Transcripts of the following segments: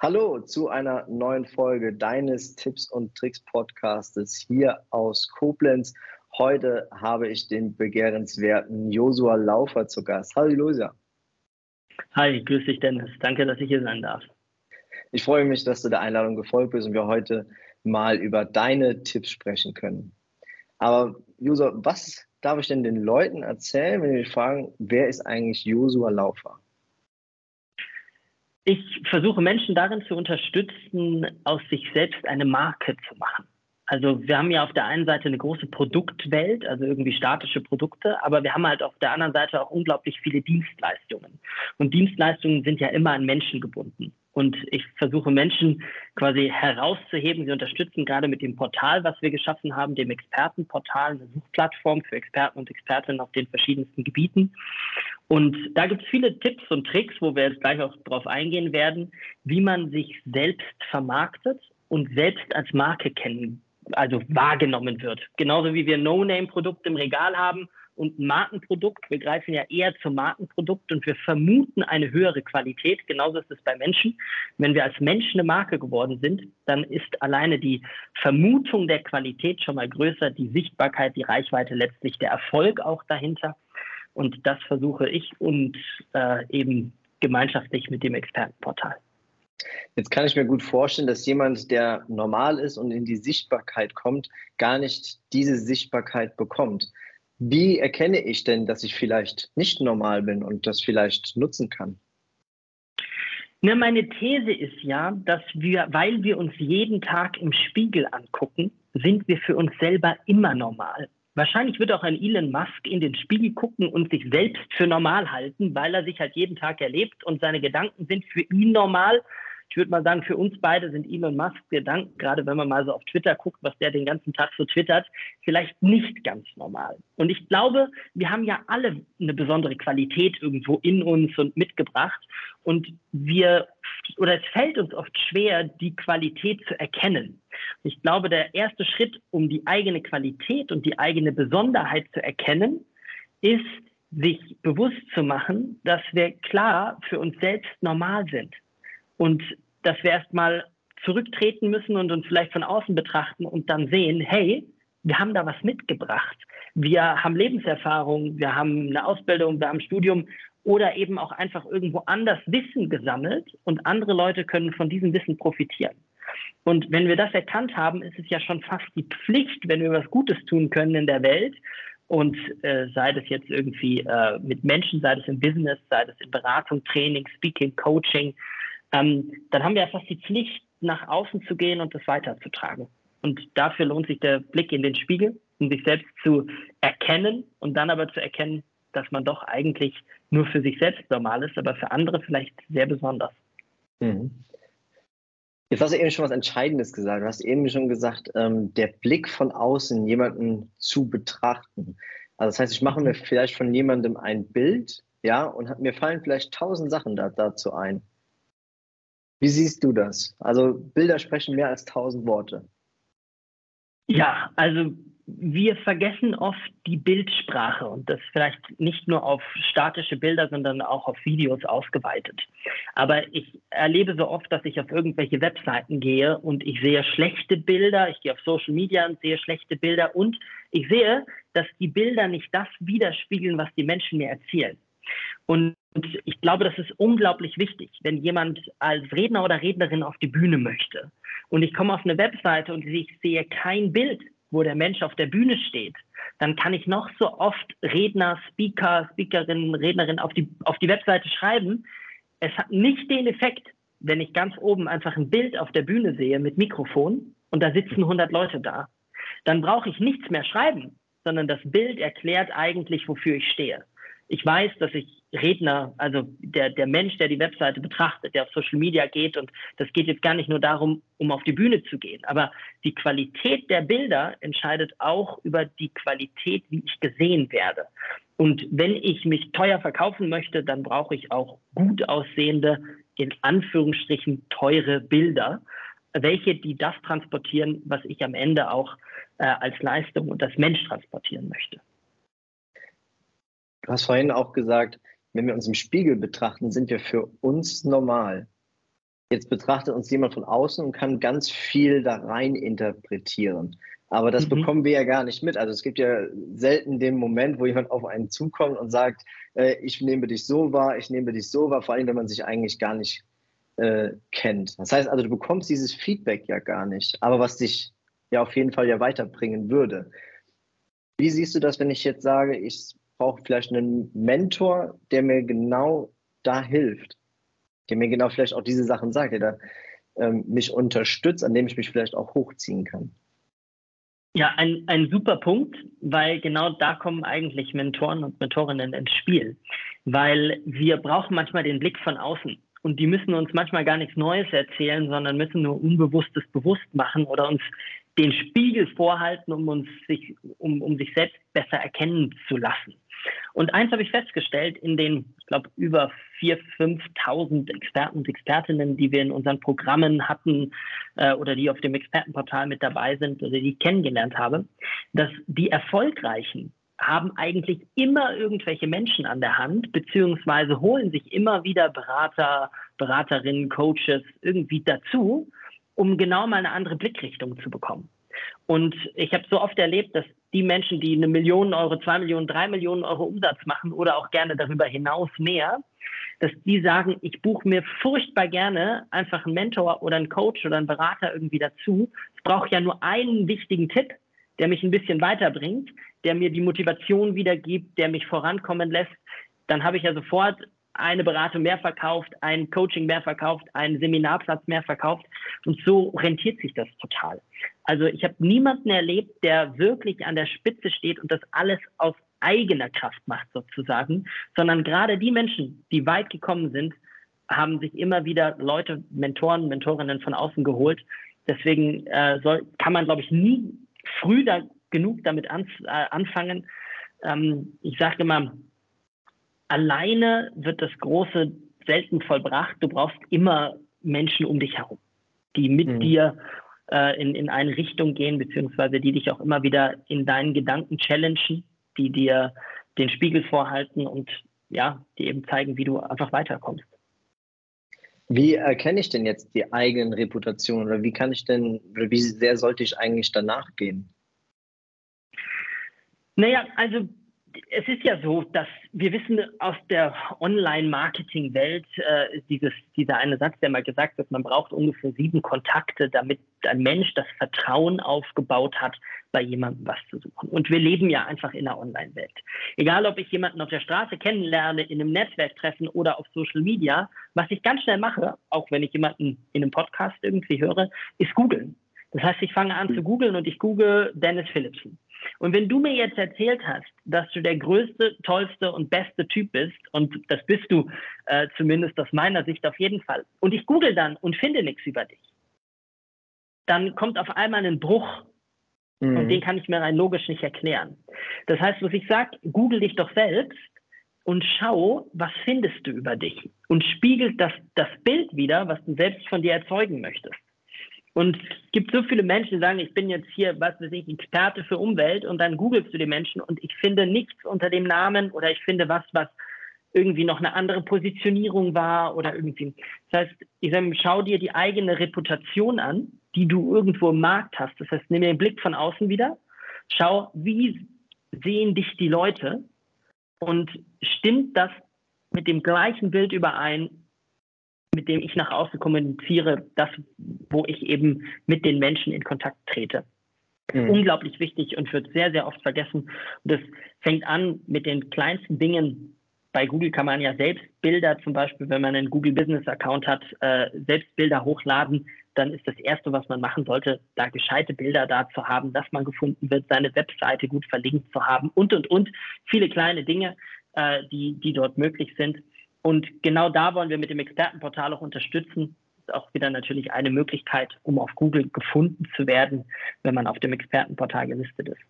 Hallo zu einer neuen Folge deines Tipps und Tricks Podcastes hier aus Koblenz. Heute habe ich den begehrenswerten Josua Laufer zu Gast. Hallo Josua. Hi, grüß dich Dennis. Danke, dass ich hier sein darf. Ich freue mich, dass du der Einladung gefolgt bist und wir heute mal über deine Tipps sprechen können. Aber Josua, was darf ich denn den Leuten erzählen, wenn sie mich fragen, wer ist eigentlich Josua Laufer? Ich versuche Menschen darin zu unterstützen, aus sich selbst eine Marke zu machen. Also wir haben ja auf der einen Seite eine große Produktwelt, also irgendwie statische Produkte, aber wir haben halt auf der anderen Seite auch unglaublich viele Dienstleistungen. Und Dienstleistungen sind ja immer an Menschen gebunden. Und ich versuche Menschen quasi herauszuheben. Sie unterstützen gerade mit dem Portal, was wir geschaffen haben, dem Expertenportal, eine Suchplattform für Experten und Expertinnen auf den verschiedensten Gebieten. Und da gibt es viele Tipps und Tricks, wo wir jetzt gleich auch drauf eingehen werden, wie man sich selbst vermarktet und selbst als Marke kennen, also wahrgenommen wird. Genauso wie wir No-Name-Produkte im Regal haben und ein Markenprodukt. Wir greifen ja eher zum Markenprodukt und wir vermuten eine höhere Qualität. Genauso ist es bei Menschen. Wenn wir als Menschen eine Marke geworden sind, dann ist alleine die Vermutung der Qualität schon mal größer, die Sichtbarkeit, die Reichweite, letztlich der Erfolg auch dahinter. Und das versuche ich und äh, eben gemeinschaftlich mit dem Expertenportal. Jetzt kann ich mir gut vorstellen, dass jemand, der normal ist und in die Sichtbarkeit kommt, gar nicht diese Sichtbarkeit bekommt. Wie erkenne ich denn, dass ich vielleicht nicht normal bin und das vielleicht nutzen kann? Na, meine These ist ja, dass wir, weil wir uns jeden Tag im Spiegel angucken, sind wir für uns selber immer normal. Wahrscheinlich wird auch ein Elon Musk in den Spiegel gucken und sich selbst für normal halten, weil er sich halt jeden Tag erlebt und seine Gedanken sind für ihn normal ich würde mal sagen, für uns beide sind Elon Musk Gedanken, gerade wenn man mal so auf Twitter guckt, was der den ganzen Tag so twittert, vielleicht nicht ganz normal. Und ich glaube, wir haben ja alle eine besondere Qualität irgendwo in uns und mitgebracht. Und wir, oder es fällt uns oft schwer, die Qualität zu erkennen. Ich glaube, der erste Schritt, um die eigene Qualität und die eigene Besonderheit zu erkennen, ist, sich bewusst zu machen, dass wir klar für uns selbst normal sind und dass wir erstmal zurücktreten müssen und uns vielleicht von außen betrachten und dann sehen, hey, wir haben da was mitgebracht. Wir haben Lebenserfahrung, wir haben eine Ausbildung, wir haben ein Studium oder eben auch einfach irgendwo anders Wissen gesammelt und andere Leute können von diesem Wissen profitieren. Und wenn wir das erkannt haben, ist es ja schon fast die Pflicht, wenn wir was Gutes tun können in der Welt, und äh, sei das jetzt irgendwie äh, mit Menschen, sei das im Business, sei das in Beratung, Training, Speaking, Coaching, ähm, dann haben wir ja fast die Pflicht, nach außen zu gehen und das weiterzutragen. Und dafür lohnt sich der Blick in den Spiegel, um sich selbst zu erkennen und dann aber zu erkennen, dass man doch eigentlich nur für sich selbst normal ist, aber für andere vielleicht sehr besonders. Mhm. Jetzt hast du eben schon was Entscheidendes gesagt. Du hast eben schon gesagt, ähm, der Blick von außen, jemanden zu betrachten. Also das heißt, ich mache mir mhm. vielleicht von jemandem ein Bild, ja, und mir fallen vielleicht tausend Sachen da, dazu ein. Wie siehst du das? Also Bilder sprechen mehr als tausend Worte. Ja, also wir vergessen oft die Bildsprache und das vielleicht nicht nur auf statische Bilder, sondern auch auf Videos ausgeweitet. Aber ich erlebe so oft, dass ich auf irgendwelche Webseiten gehe und ich sehe schlechte Bilder, ich gehe auf Social Media und sehe schlechte Bilder und ich sehe, dass die Bilder nicht das widerspiegeln, was die Menschen mir erzählen. Und ich glaube, das ist unglaublich wichtig, wenn jemand als Redner oder Rednerin auf die Bühne möchte. Und ich komme auf eine Webseite und ich sehe kein Bild, wo der Mensch auf der Bühne steht. Dann kann ich noch so oft Redner, Speaker, Speakerin, Rednerin auf die, auf die Webseite schreiben. Es hat nicht den Effekt, wenn ich ganz oben einfach ein Bild auf der Bühne sehe mit Mikrofon und da sitzen 100 Leute da. dann brauche ich nichts mehr schreiben, sondern das Bild erklärt eigentlich, wofür ich stehe. Ich weiß, dass ich Redner, also der, der Mensch, der die Webseite betrachtet, der auf Social Media geht, und das geht jetzt gar nicht nur darum, um auf die Bühne zu gehen, aber die Qualität der Bilder entscheidet auch über die Qualität, wie ich gesehen werde. Und wenn ich mich teuer verkaufen möchte, dann brauche ich auch gut aussehende, in Anführungsstrichen teure Bilder, welche die das transportieren, was ich am Ende auch äh, als Leistung und als Mensch transportieren möchte. Du hast vorhin auch gesagt, wenn wir uns im Spiegel betrachten, sind wir für uns normal. Jetzt betrachtet uns jemand von außen und kann ganz viel da rein interpretieren. Aber das mhm. bekommen wir ja gar nicht mit. Also es gibt ja selten den Moment, wo jemand auf einen zukommt und sagt, äh, ich nehme dich so wahr, ich nehme dich so wahr, vor allem wenn man sich eigentlich gar nicht äh, kennt. Das heißt also, du bekommst dieses Feedback ja gar nicht, aber was dich ja auf jeden Fall ja weiterbringen würde. Wie siehst du das, wenn ich jetzt sage, ich brauche vielleicht einen Mentor, der mir genau da hilft, der mir genau vielleicht auch diese Sachen sagt, der da ähm, mich unterstützt, an dem ich mich vielleicht auch hochziehen kann? Ja, ein, ein super Punkt, weil genau da kommen eigentlich Mentoren und Mentorinnen ins Spiel. Weil wir brauchen manchmal den Blick von außen. Und die müssen uns manchmal gar nichts Neues erzählen, sondern müssen nur Unbewusstes bewusst machen oder uns den Spiegel vorhalten, um uns sich, um, um sich selbst besser erkennen zu lassen. Und eins habe ich festgestellt, in den, ich glaube, über 4.000, 5.000 Experten und Expertinnen, die wir in unseren Programmen hatten äh, oder die auf dem Expertenportal mit dabei sind oder die ich kennengelernt habe, dass die Erfolgreichen haben eigentlich immer irgendwelche Menschen an der Hand, beziehungsweise holen sich immer wieder Berater, Beraterinnen, Coaches irgendwie dazu, um genau mal eine andere Blickrichtung zu bekommen. Und ich habe so oft erlebt, dass die Menschen, die eine Million Euro, zwei Millionen, drei Millionen Euro Umsatz machen oder auch gerne darüber hinaus mehr, dass die sagen, ich buche mir furchtbar gerne einfach einen Mentor oder einen Coach oder einen Berater irgendwie dazu. Es braucht ja nur einen wichtigen Tipp, der mich ein bisschen weiterbringt, der mir die Motivation wiedergibt, der mich vorankommen lässt. Dann habe ich ja sofort eine Beratung mehr verkauft, ein Coaching mehr verkauft, einen Seminarplatz mehr verkauft. Und so rentiert sich das total. Also ich habe niemanden erlebt, der wirklich an der Spitze steht und das alles aus eigener Kraft macht sozusagen, sondern gerade die Menschen, die weit gekommen sind, haben sich immer wieder Leute, Mentoren, Mentorinnen von außen geholt. Deswegen äh, soll, kann man, glaube ich, nie früh da genug damit an, äh, anfangen. Ähm, ich sage immer, alleine wird das Große selten vollbracht. Du brauchst immer Menschen um dich herum, die mit mhm. dir äh, in, in eine Richtung gehen, beziehungsweise die dich auch immer wieder in deinen Gedanken challengen, die dir den Spiegel vorhalten und ja, die eben zeigen, wie du einfach weiterkommst. Wie erkenne ich denn jetzt die eigenen Reputationen oder wie kann ich denn, oder wie sehr sollte ich eigentlich danach gehen? Naja, also es ist ja so, dass wir wissen aus der Online-Marketing-Welt, äh, dieses, dieser eine Satz, der mal gesagt wird, man braucht ungefähr sieben Kontakte, damit ein Mensch das Vertrauen aufgebaut hat, bei jemandem was zu suchen. Und wir leben ja einfach in der Online-Welt. Egal, ob ich jemanden auf der Straße kennenlerne, in einem Netzwerk treffen oder auf Social Media, was ich ganz schnell mache, auch wenn ich jemanden in einem Podcast irgendwie höre, ist googeln. Das heißt, ich fange an zu googeln und ich google Dennis Philipson. Und wenn du mir jetzt erzählt hast, dass du der größte, tollste und beste Typ bist, und das bist du äh, zumindest aus meiner Sicht auf jeden Fall, und ich google dann und finde nichts über dich, dann kommt auf einmal ein Bruch mhm. und den kann ich mir rein logisch nicht erklären. Das heißt, was ich sage, google dich doch selbst und schau, was findest du über dich und spiegelt das, das Bild wieder, was du selbst von dir erzeugen möchtest. Und es gibt so viele Menschen, die sagen, ich bin jetzt hier, was weiß ich, Experte für Umwelt und dann googelst du die Menschen und ich finde nichts unter dem Namen oder ich finde was, was irgendwie noch eine andere Positionierung war oder irgendwie. Das heißt, ich sage, schau dir die eigene Reputation an, die du irgendwo im Markt hast. Das heißt, nimm den Blick von außen wieder, schau, wie sehen dich die Leute und stimmt das mit dem gleichen Bild überein, mit dem ich nach außen kommuniziere, das, wo ich eben mit den Menschen in Kontakt trete. Mhm. Unglaublich wichtig und wird sehr, sehr oft vergessen. Und das fängt an mit den kleinsten Dingen. Bei Google kann man ja selbst Bilder, zum Beispiel, wenn man einen Google Business Account hat, äh, selbst Bilder hochladen. dann ist das Erste, was man machen sollte, da gescheite Bilder da zu haben, dass man gefunden wird, seine Webseite gut verlinkt zu haben und, und, und. Viele kleine Dinge, äh, die, die dort möglich sind. Und genau da wollen wir mit dem Expertenportal auch unterstützen. Das ist auch wieder natürlich eine Möglichkeit, um auf Google gefunden zu werden, wenn man auf dem Expertenportal gelistet ist.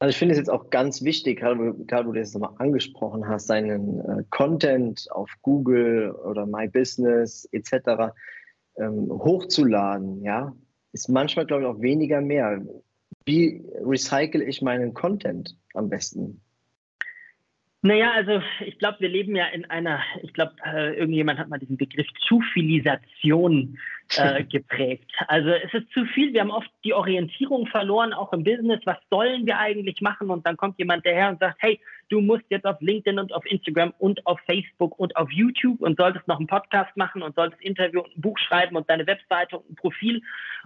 Also ich finde es jetzt auch ganz wichtig, gerade, wo du das nochmal angesprochen hast, seinen äh, Content auf Google oder My Business etc. Ähm, hochzuladen, ja, ist manchmal, glaube ich, auch weniger mehr. Wie recycle ich meinen Content am besten? Naja, also ich glaube, wir leben ja in einer, ich glaube, äh, irgendjemand hat mal diesen Begriff Zufilisation äh, geprägt. Also es ist zu viel, wir haben oft die Orientierung verloren, auch im Business, was sollen wir eigentlich machen? Und dann kommt jemand daher und sagt, hey, du musst jetzt auf LinkedIn und auf Instagram und auf Facebook und auf YouTube und solltest noch einen Podcast machen und solltest Interview und ein Buch schreiben und deine Webseite und ein Profil.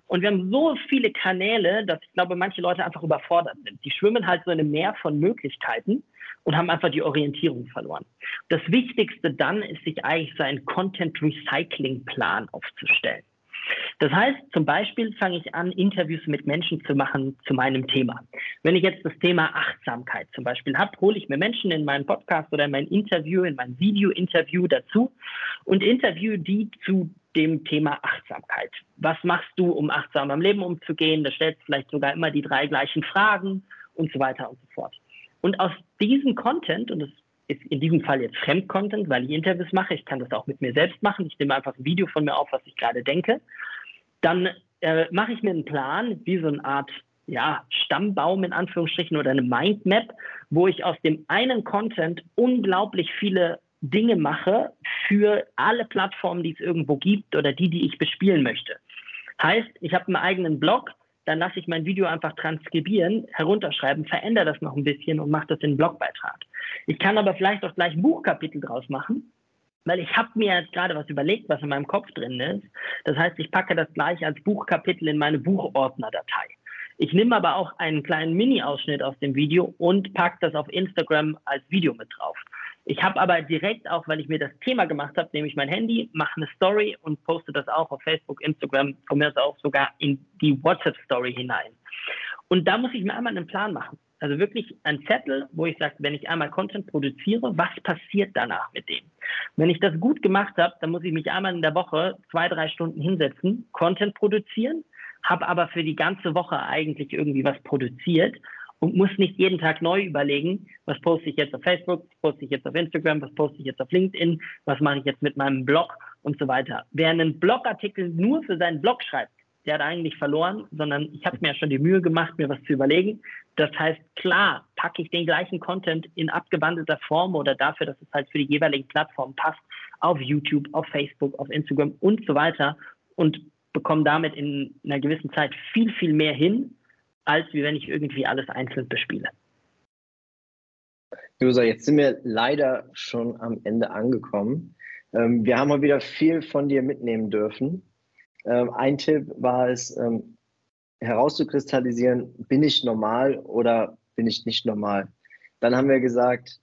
Und wir haben so viele Kanäle, dass ich glaube, manche Leute einfach überfordert sind. Die schwimmen halt so in einem Meer von Möglichkeiten und haben einfach die Orientierung verloren. Das Wichtigste dann ist, sich eigentlich so einen Content Recycling Plan aufzustellen. Das heißt, zum Beispiel fange ich an, Interviews mit Menschen zu machen zu meinem Thema. Wenn ich jetzt das Thema Achtsamkeit zum Beispiel habe, hole ich mir Menschen in meinen Podcast oder in mein Interview, in mein Video-Interview dazu und interview die zu dem Thema Achtsamkeit. Was machst du, um achtsam am Leben umzugehen? Da stellst du vielleicht sogar immer die drei gleichen Fragen und so weiter und so fort. Und aus diesem Content, und das ist in diesem Fall jetzt Fremdcontent, weil ich Interviews mache, ich kann das auch mit mir selbst machen, ich nehme einfach ein Video von mir auf, was ich gerade denke, dann äh, mache ich mir einen Plan, wie so eine Art ja, Stammbaum in Anführungsstrichen oder eine Mindmap, wo ich aus dem einen Content unglaublich viele Dinge mache für alle Plattformen, die es irgendwo gibt oder die, die ich bespielen möchte. Heißt, ich habe einen eigenen Blog, dann lasse ich mein Video einfach transkribieren, herunterschreiben, verändere das noch ein bisschen und mache das in einen Blogbeitrag. Ich kann aber vielleicht auch gleich ein Buchkapitel draus machen, weil ich habe mir jetzt gerade was überlegt, was in meinem Kopf drin ist. Das heißt, ich packe das gleich als Buchkapitel in meine Buchordnerdatei. Ich nehme aber auch einen kleinen Mini-Ausschnitt aus dem Video und packe das auf Instagram als Video mit drauf. Ich habe aber direkt auch, weil ich mir das Thema gemacht habe, nehme ich mein Handy, mache eine Story und poste das auch auf Facebook, Instagram, komme jetzt auch sogar in die WhatsApp-Story hinein. Und da muss ich mir einmal einen Plan machen. Also wirklich ein Zettel, wo ich sage, wenn ich einmal Content produziere, was passiert danach mit dem? Wenn ich das gut gemacht habe, dann muss ich mich einmal in der Woche zwei, drei Stunden hinsetzen, Content produzieren, habe aber für die ganze Woche eigentlich irgendwie was produziert und muss nicht jeden Tag neu überlegen, was poste ich jetzt auf Facebook, was poste ich jetzt auf Instagram, was poste ich jetzt auf LinkedIn, was mache ich jetzt mit meinem Blog und so weiter. Wer einen Blogartikel nur für seinen Blog schreibt, der hat eigentlich verloren, sondern ich habe mir ja schon die Mühe gemacht, mir was zu überlegen. Das heißt, klar, packe ich den gleichen Content in abgewandelter Form oder dafür, dass es halt für die jeweiligen Plattformen passt, auf YouTube, auf Facebook, auf Instagram und so weiter und bekomme damit in einer gewissen Zeit viel, viel mehr hin, als wie wenn ich irgendwie alles einzeln bespiele. Josa, jetzt sind wir leider schon am Ende angekommen. Ähm, wir haben mal wieder viel von dir mitnehmen dürfen. Ähm, ein Tipp war es, ähm, herauszukristallisieren, bin ich normal oder bin ich nicht normal? Dann haben wir gesagt,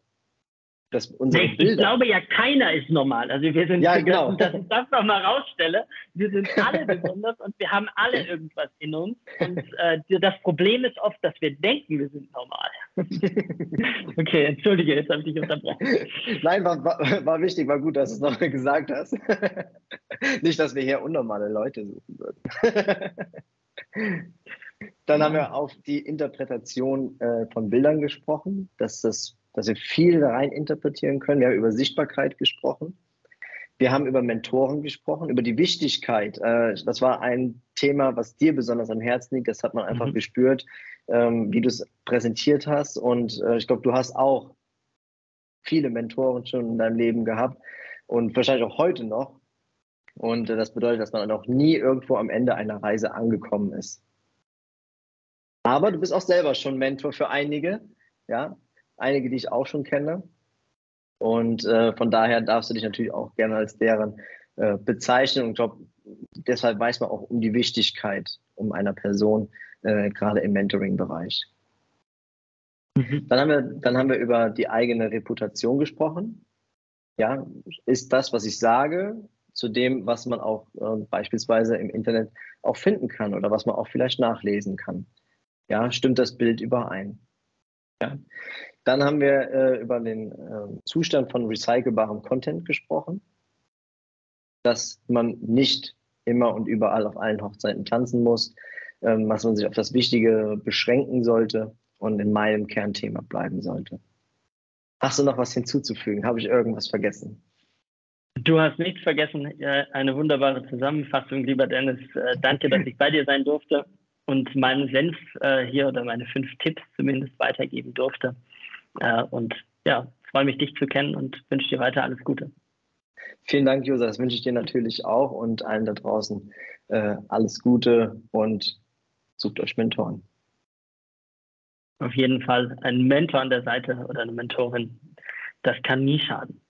dass unsere nee, Bilder. Ich glaube ja, keiner ist normal. Also wir sind, ja, genau. dass ich das nochmal rausstelle, wir sind alle besonders und wir haben alle irgendwas in uns. Und äh, das Problem ist oft, dass wir denken, wir sind normal. okay, entschuldige, jetzt habe ich dich unterbrochen. Nein, war, war, war wichtig, war gut, dass du es nochmal gesagt hast. Nicht, dass wir hier unnormale Leute suchen würden. Dann haben wir auf die Interpretation äh, von Bildern gesprochen, dass das dass wir viel rein interpretieren können. Wir haben über Sichtbarkeit gesprochen. Wir haben über Mentoren gesprochen, über die Wichtigkeit. Äh, das war ein Thema, was dir besonders am Herzen liegt. Das hat man einfach mhm. gespürt, ähm, wie du es präsentiert hast. Und äh, ich glaube, du hast auch viele Mentoren schon in deinem Leben gehabt und wahrscheinlich auch heute noch. Und äh, das bedeutet, dass man auch nie irgendwo am Ende einer Reise angekommen ist. Aber du bist auch selber schon Mentor für einige. Ja, einige, die ich auch schon kenne. Und äh, von daher darfst du dich natürlich auch gerne als deren äh, bezeichnen. Und ich glaube, deshalb weiß man auch um die Wichtigkeit um einer Person, äh, gerade im Mentoring-Bereich. Mhm. Dann, haben wir, dann haben wir über die eigene Reputation gesprochen. Ja, ist das, was ich sage, zu dem, was man auch äh, beispielsweise im Internet auch finden kann oder was man auch vielleicht nachlesen kann. Ja, stimmt das Bild überein? Ja. Dann haben wir äh, über den äh, Zustand von recycelbarem Content gesprochen, dass man nicht immer und überall auf allen Hochzeiten tanzen muss, ähm, dass man sich auf das Wichtige beschränken sollte und in meinem Kernthema bleiben sollte. Hast du noch was hinzuzufügen? Habe ich irgendwas vergessen? Du hast nichts vergessen. Eine wunderbare Zusammenfassung, lieber Dennis. Äh, danke, dass ich bei dir sein durfte und meinen Senf äh, hier oder meine fünf Tipps zumindest weitergeben durfte. Äh, und ja, freue mich, dich zu kennen und wünsche dir weiter alles Gute. Vielen Dank, Josa. Das wünsche ich dir natürlich auch und allen da draußen alles Gute und sucht euch Mentoren. Auf jeden Fall ein Mentor an der Seite oder eine Mentorin. Das kann nie schaden.